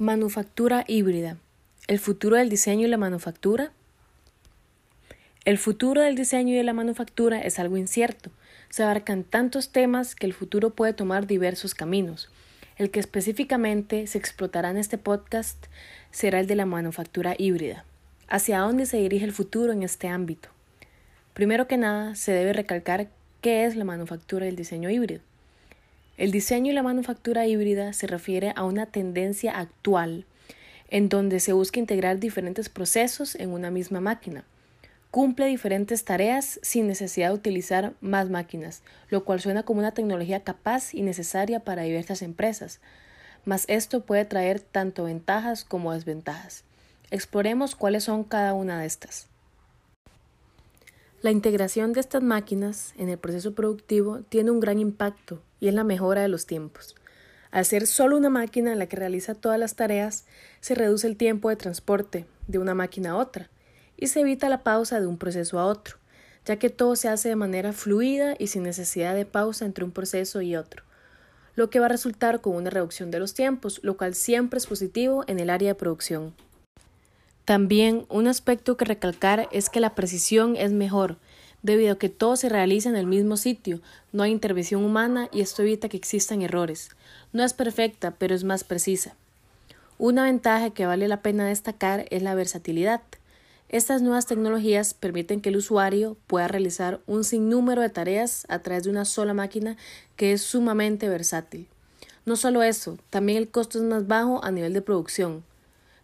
Manufactura híbrida. ¿El futuro del diseño y la manufactura? El futuro del diseño y de la manufactura es algo incierto. Se abarcan tantos temas que el futuro puede tomar diversos caminos. El que específicamente se explotará en este podcast será el de la manufactura híbrida. ¿Hacia dónde se dirige el futuro en este ámbito? Primero que nada, se debe recalcar qué es la manufactura del diseño híbrido. El diseño y la manufactura híbrida se refiere a una tendencia actual en donde se busca integrar diferentes procesos en una misma máquina. Cumple diferentes tareas sin necesidad de utilizar más máquinas, lo cual suena como una tecnología capaz y necesaria para diversas empresas. Mas esto puede traer tanto ventajas como desventajas. Exploremos cuáles son cada una de estas. La integración de estas máquinas en el proceso productivo tiene un gran impacto y es la mejora de los tiempos. Al ser solo una máquina la que realiza todas las tareas, se reduce el tiempo de transporte de una máquina a otra y se evita la pausa de un proceso a otro, ya que todo se hace de manera fluida y sin necesidad de pausa entre un proceso y otro, lo que va a resultar con una reducción de los tiempos, lo cual siempre es positivo en el área de producción. También un aspecto que recalcar es que la precisión es mejor, debido a que todo se realiza en el mismo sitio, no hay intervención humana y esto evita que existan errores. No es perfecta, pero es más precisa. Una ventaja que vale la pena destacar es la versatilidad. Estas nuevas tecnologías permiten que el usuario pueda realizar un sinnúmero de tareas a través de una sola máquina que es sumamente versátil. No solo eso, también el costo es más bajo a nivel de producción.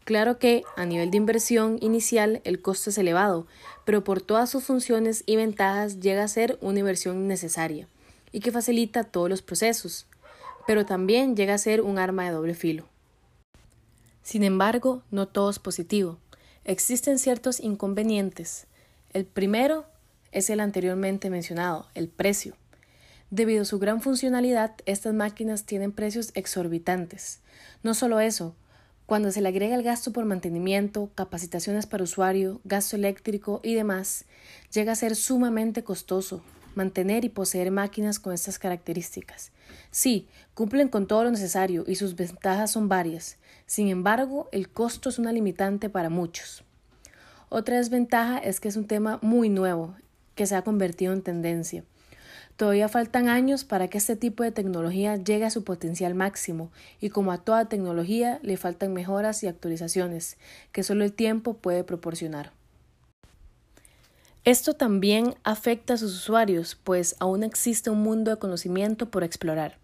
Claro que, a nivel de inversión inicial, el costo es elevado, pero por todas sus funciones y ventajas llega a ser una inversión necesaria y que facilita todos los procesos, pero también llega a ser un arma de doble filo. Sin embargo, no todo es positivo. Existen ciertos inconvenientes. El primero es el anteriormente mencionado, el precio. Debido a su gran funcionalidad, estas máquinas tienen precios exorbitantes. No solo eso, cuando se le agrega el gasto por mantenimiento, capacitaciones para usuario, gasto eléctrico y demás, llega a ser sumamente costoso mantener y poseer máquinas con estas características. Sí, cumplen con todo lo necesario y sus ventajas son varias. Sin embargo, el costo es una limitante para muchos. Otra desventaja es que es un tema muy nuevo, que se ha convertido en tendencia. Todavía faltan años para que este tipo de tecnología llegue a su potencial máximo y como a toda tecnología le faltan mejoras y actualizaciones que solo el tiempo puede proporcionar. Esto también afecta a sus usuarios, pues aún existe un mundo de conocimiento por explorar.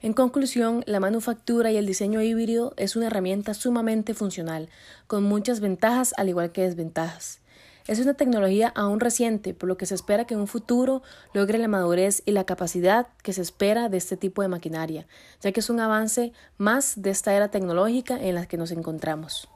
En conclusión, la manufactura y el diseño híbrido es una herramienta sumamente funcional, con muchas ventajas al igual que desventajas. Es una tecnología aún reciente, por lo que se espera que en un futuro logre la madurez y la capacidad que se espera de este tipo de maquinaria, ya que es un avance más de esta era tecnológica en la que nos encontramos.